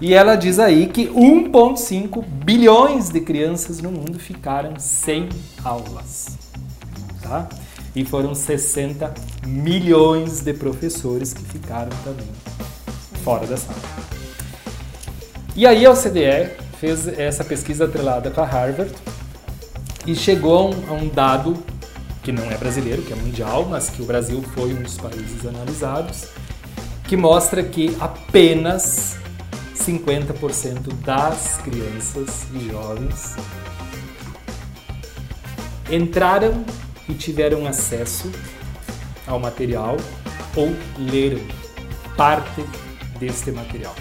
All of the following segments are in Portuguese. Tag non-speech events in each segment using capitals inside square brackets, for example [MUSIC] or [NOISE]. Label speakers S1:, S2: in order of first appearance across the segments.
S1: E ela diz aí que 1,5 bilhões de crianças no mundo ficaram sem aulas. Tá? E foram 60 milhões de professores que ficaram também fora da sala. E aí a OCDE fez essa pesquisa atrelada com a Harvard e chegou a um, a um dado que não é brasileiro, que é mundial, mas que o Brasil foi um dos países analisados, que mostra que apenas 50% das crianças e jovens entraram e tiveram acesso ao material ou leram parte deste material.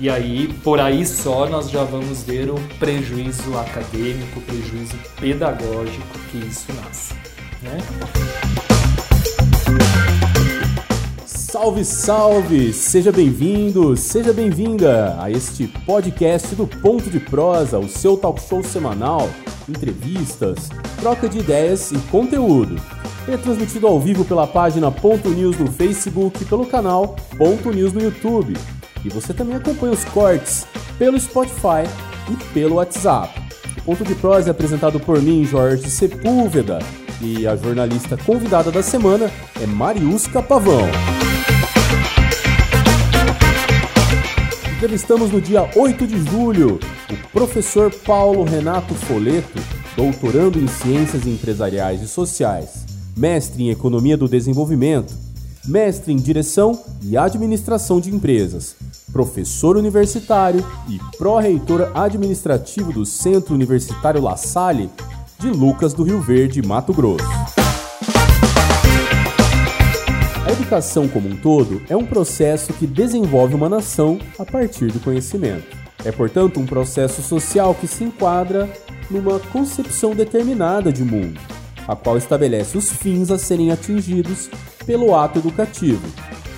S1: E aí, por aí só, nós já vamos ver o prejuízo acadêmico, o prejuízo pedagógico que isso nasce. Né?
S2: Salve, salve! Seja bem-vindo, seja bem-vinda a este podcast do Ponto de Prosa, o seu talk show semanal, entrevistas, troca de ideias e conteúdo. É transmitido ao vivo pela página Ponto News no Facebook e pelo canal Ponto News no YouTube. E você também acompanha os cortes pelo Spotify e pelo WhatsApp. O Ponto de Prosa é apresentado por mim, Jorge Sepúlveda, e a jornalista convidada da semana é Mariusca Pavão. Entrevistamos no dia 8 de julho o professor Paulo Renato Foleto, doutorando em Ciências Empresariais e Sociais, mestre em Economia do Desenvolvimento, mestre em Direção e Administração de Empresas, professor universitário e pró-reitor administrativo do Centro Universitário La Salle de Lucas do Rio Verde, Mato Grosso. Educação como um todo é um processo que desenvolve uma nação a partir do conhecimento. É, portanto, um processo social que se enquadra numa concepção determinada de mundo, a qual estabelece os fins a serem atingidos pelo ato educativo,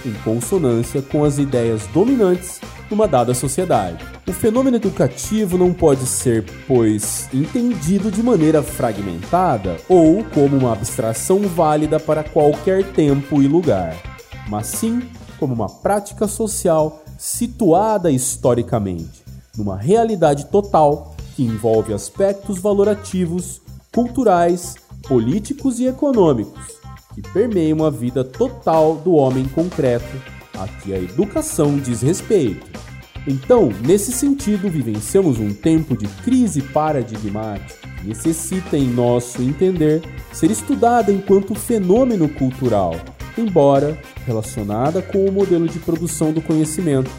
S2: em consonância com as ideias dominantes numa dada sociedade. O fenômeno educativo não pode ser, pois, entendido de maneira fragmentada ou como uma abstração válida para qualquer tempo e lugar, mas sim como uma prática social situada historicamente, numa realidade total que envolve aspectos valorativos, culturais, políticos e econômicos que permeiam a vida total do homem concreto a que a educação diz respeito. Então, nesse sentido, vivenciamos um tempo de crise paradigmática que necessita, em nosso entender, ser estudada enquanto fenômeno cultural, embora relacionada com o modelo de produção do conhecimento,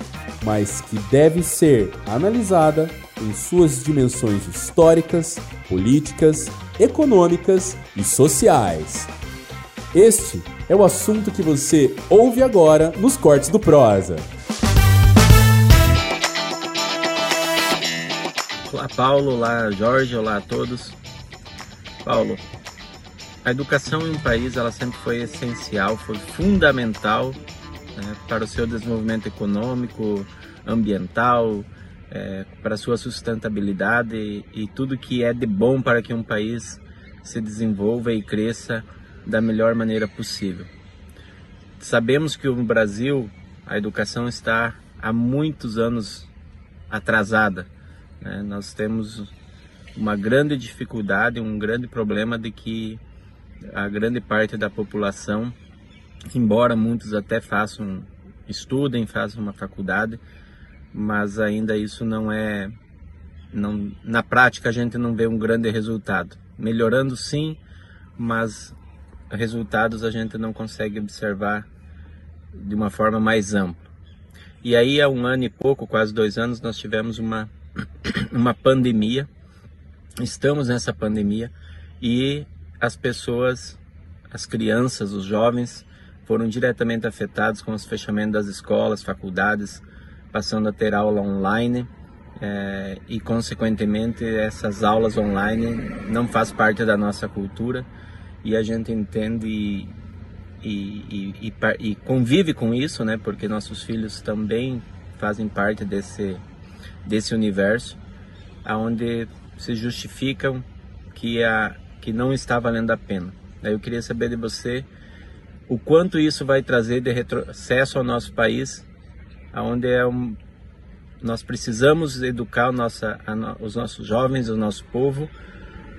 S2: mas que deve ser analisada em suas dimensões históricas, políticas, econômicas e sociais. Este é o assunto que você ouve agora nos cortes do Prosa.
S3: Olá, Paulo. Olá, Jorge. Olá a todos. Paulo, a educação em um país ela sempre foi essencial, foi fundamental né, para o seu desenvolvimento econômico, ambiental, é, para a sua sustentabilidade e, e tudo que é de bom para que um país se desenvolva e cresça da melhor maneira possível. Sabemos que no Brasil a educação está há muitos anos atrasada. Né? Nós temos uma grande dificuldade, um grande problema de que a grande parte da população, embora muitos até façam, estudem, façam uma faculdade, mas ainda isso não é, não, na prática a gente não vê um grande resultado. Melhorando sim, mas resultados a gente não consegue observar de uma forma mais ampla. E aí há um ano e pouco, quase dois anos, nós tivemos uma, [COUGHS] uma pandemia, estamos nessa pandemia e as pessoas, as crianças, os jovens foram diretamente afetados com os fechamentos das escolas, faculdades, passando a ter aula online é, e consequentemente essas aulas online não faz parte da nossa cultura e a gente entende e, e, e, e, convive com isso, né? Porque nossos filhos também fazem parte desse desse universo, aonde se justificam que a que não está valendo a pena. Eu queria saber de você o quanto isso vai trazer de retrocesso ao nosso país, aonde é um, nós precisamos educar nossa, os nossos jovens, o nosso povo,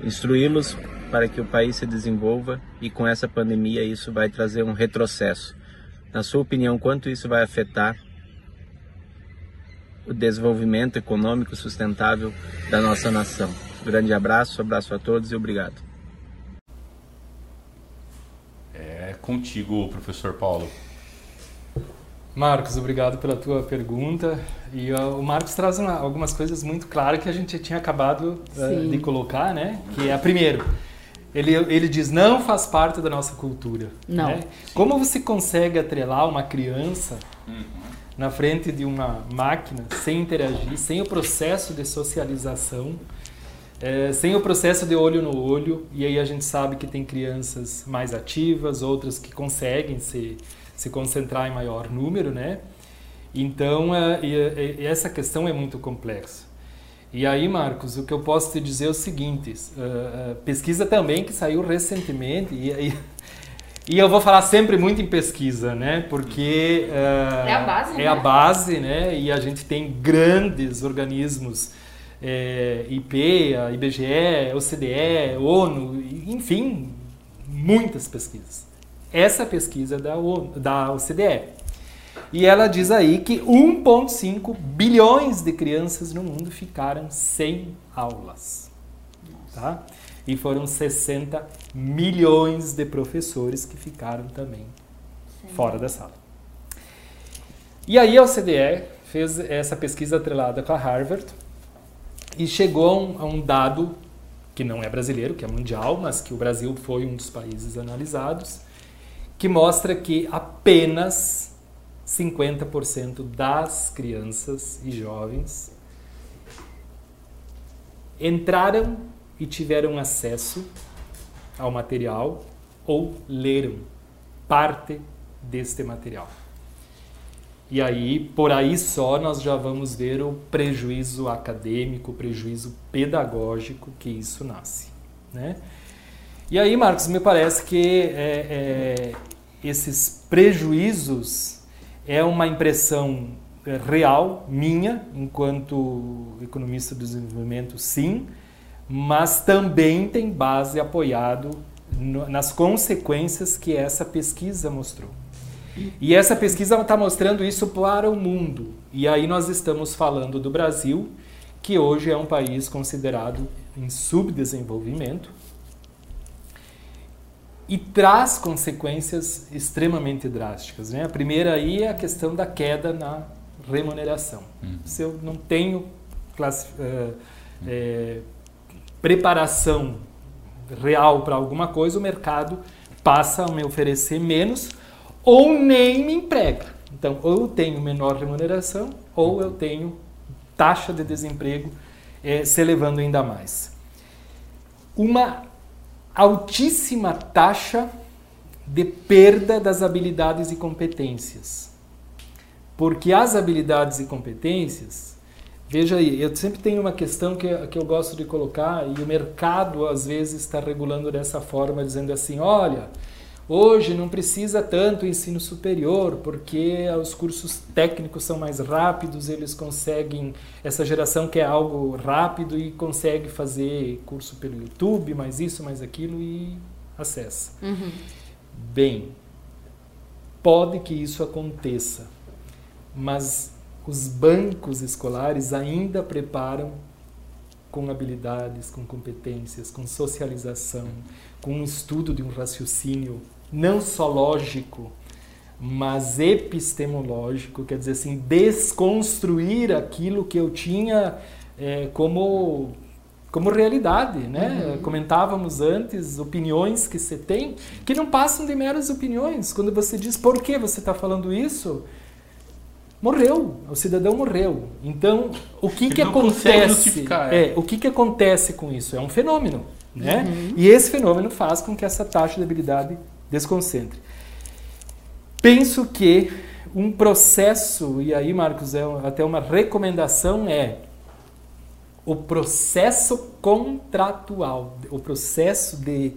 S3: instruí-los para que o país se desenvolva e com essa pandemia isso vai trazer um retrocesso. Na sua opinião, quanto isso vai afetar o desenvolvimento econômico sustentável da nossa nação? grande abraço, abraço a todos e obrigado.
S4: É contigo, professor Paulo.
S1: Marcos, obrigado pela tua pergunta. E uh, o Marcos traz uma, algumas coisas muito claras que a gente tinha acabado uh, de colocar, né? Que é, primeiro, ele, ele diz, não faz parte da nossa cultura.
S5: Não.
S1: Né? Como você consegue atrelar uma criança uhum. Na frente de uma máquina sem interagir, sem o processo de socialização, é, sem o processo de olho no olho, e aí a gente sabe que tem crianças mais ativas, outras que conseguem se se concentrar em maior número, né? Então, é, é, essa questão é muito complexa. E aí, Marcos, o que eu posso te dizer é o seguinte: uh, pesquisa também que saiu recentemente, e, e, e, eu vou falar sempre muito em pesquisa, né? Porque
S5: uh, é a base,
S1: é
S5: né?
S1: a base, né? E a gente tem grandes organismos, é, IP, a IBGE, OCDE, ONU, enfim, muitas pesquisas essa pesquisa da, da OCDE. E ela diz aí que 1,5 bilhões de crianças no mundo ficaram sem aulas. Tá? E foram 60 milhões de professores que ficaram também Sim. fora da sala. E aí a OCDE fez essa pesquisa atrelada com a Harvard e chegou a um, a um dado que não é brasileiro, que é mundial, mas que o Brasil foi um dos países analisados, que mostra que apenas 50% das crianças e jovens entraram e tiveram acesso ao material ou leram parte deste material. E aí, por aí só, nós já vamos ver o prejuízo acadêmico, o prejuízo pedagógico que isso nasce. Né? E aí, Marcos, me parece que é, é, esses prejuízos é uma impressão real minha, enquanto economista do desenvolvimento, sim, mas também tem base apoiado no, nas consequências que essa pesquisa mostrou. E essa pesquisa está mostrando isso para o mundo. E aí nós estamos falando do Brasil, que hoje é um país considerado em subdesenvolvimento, e traz consequências extremamente drásticas. Né? A primeira aí é a questão da queda na remuneração. Uhum. Se eu não tenho uh, é, preparação real para alguma coisa, o mercado passa a me oferecer menos ou nem me emprega. Então, ou eu tenho menor remuneração ou eu tenho taxa de desemprego é, se elevando ainda mais. Uma altíssima taxa de perda das habilidades e competências. Porque as habilidades e competências, veja aí, eu sempre tenho uma questão que, que eu gosto de colocar, e o mercado às vezes está regulando dessa forma, dizendo assim: olha, Hoje não precisa tanto ensino superior, porque os cursos técnicos são mais rápidos, eles conseguem, essa geração quer algo rápido e consegue fazer curso pelo YouTube, mais isso, mais aquilo e acessa. Uhum. Bem, pode que isso aconteça, mas os bancos escolares ainda preparam com habilidades, com competências, com socialização, com um estudo de um raciocínio não só lógico, mas epistemológico, quer dizer assim, desconstruir aquilo que eu tinha é, como como realidade, né? Uhum. Comentávamos antes opiniões que você tem que não passam de meras opiniões. Quando você diz por que você está falando isso, morreu, o cidadão morreu. Então, o que que acontece? É. é, o que que acontece com isso? É um fenômeno, né? Uhum. E esse fenômeno faz com que essa taxa de habilidade desconcentre. Penso que um processo, e aí, Marcos, é até uma recomendação é o processo contratual, o processo de,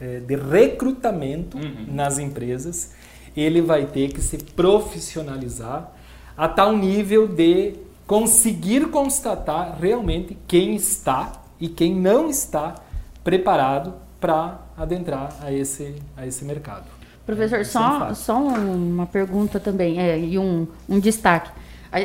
S1: é, de recrutamento uhum. nas empresas, ele vai ter que se profissionalizar a tal nível de conseguir constatar realmente quem está e quem não está preparado para adentrar a esse, a esse mercado.
S5: Professor, só, só uma pergunta também é, e um, um destaque.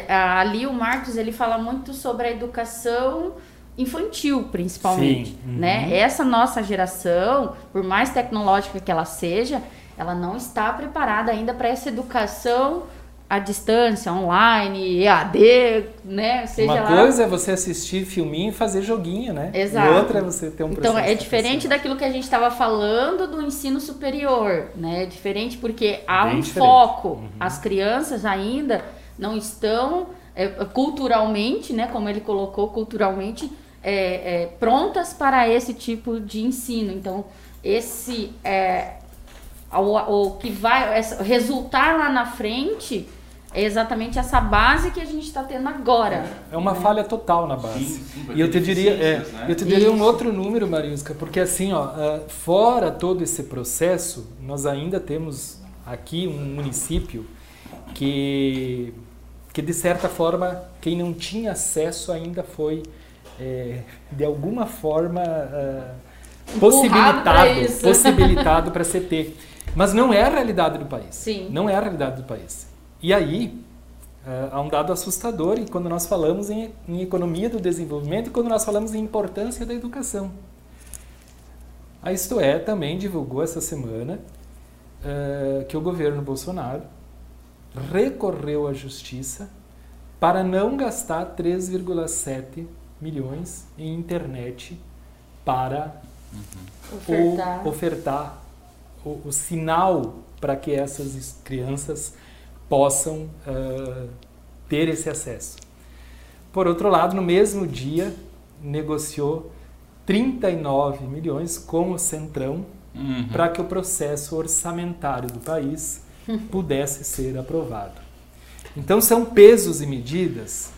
S5: Ali o Marcos ele fala muito sobre a educação infantil, principalmente, Sim. Uhum. né? Essa nossa geração, por mais tecnológica que ela seja, ela não está preparada ainda para essa educação à distância, online, EAD, né?
S1: Seja Uma lá... coisa é você assistir filminho e fazer joguinho, né?
S5: Exato.
S1: E outra é você ter um
S5: Então, é diferente daquilo que a gente estava falando do ensino superior, né? É diferente porque há Bem um diferente. foco. Uhum. As crianças ainda não estão é, culturalmente, né? Como ele colocou, culturalmente é, é, prontas para esse tipo de ensino. Então, esse é, o, o que vai resultar lá na frente é exatamente essa base que a gente está tendo agora.
S1: É uma né? falha total na base. Sim, sim, e eu te diria, é, né? eu te diria um outro número, Mariusca, porque assim, ó, é, fora todo esse processo, nós ainda temos aqui um município que, que de certa forma, quem não tinha acesso ainda foi é, de alguma forma uh, possibilitado possibilitado para CT. Mas não é a realidade do país.
S5: Sim.
S1: Não é a realidade do país. E aí uh, há um dado assustador quando nós falamos em, em economia do desenvolvimento e quando nós falamos em importância da educação. A Isto É também divulgou essa semana uh, que o governo Bolsonaro recorreu à justiça para não gastar 3,7 milhões em internet para
S5: uhum. ofertar,
S1: o, ofertar o, o, sinal para que essas crianças possam uh, ter esse acesso. Por outro lado, no mesmo dia, negociou 39 milhões com o Centrão uhum. para que o processo orçamentário do país [LAUGHS] pudesse ser aprovado. Então, são pesos e medidas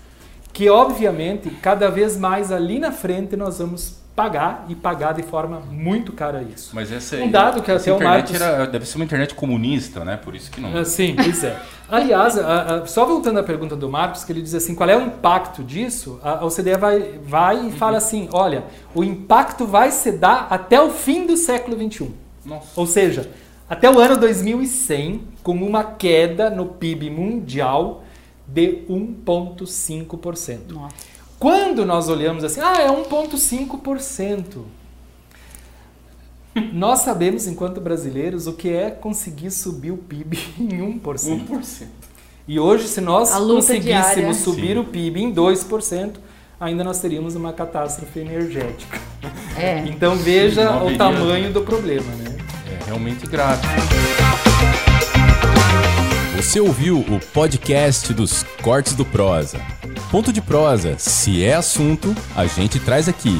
S1: que obviamente cada vez mais ali na frente nós vamos pagar e pagar de forma muito cara isso.
S4: Mas essa,
S1: um dado que
S4: essa até internet Marcos... era, deve ser uma internet comunista, né? Por isso que não.
S1: Ah, sim, pois é. [LAUGHS] Aliás, a, a, só voltando à pergunta do Marcos, que ele diz assim, qual é o impacto disso? A, a OCDE vai, vai e uhum. fala assim, olha, o impacto vai se dar até o fim do século XXI. Nossa. Ou seja, até o ano 2100, com uma queda no PIB mundial de 1,5%. Quando nós olhamos assim, ah, é 1,5%. Nós sabemos, enquanto brasileiros, o que é conseguir subir o PIB em 1%. 1%. E hoje, se nós conseguíssemos diária. subir Sim. o PIB em 2%, ainda nós teríamos uma catástrofe energética. É. Então veja Sim, o tamanho do problema, né?
S4: É realmente grave.
S2: Você ouviu o podcast dos Cortes do Prosa. Ponto de prosa, se é assunto, a gente traz aqui.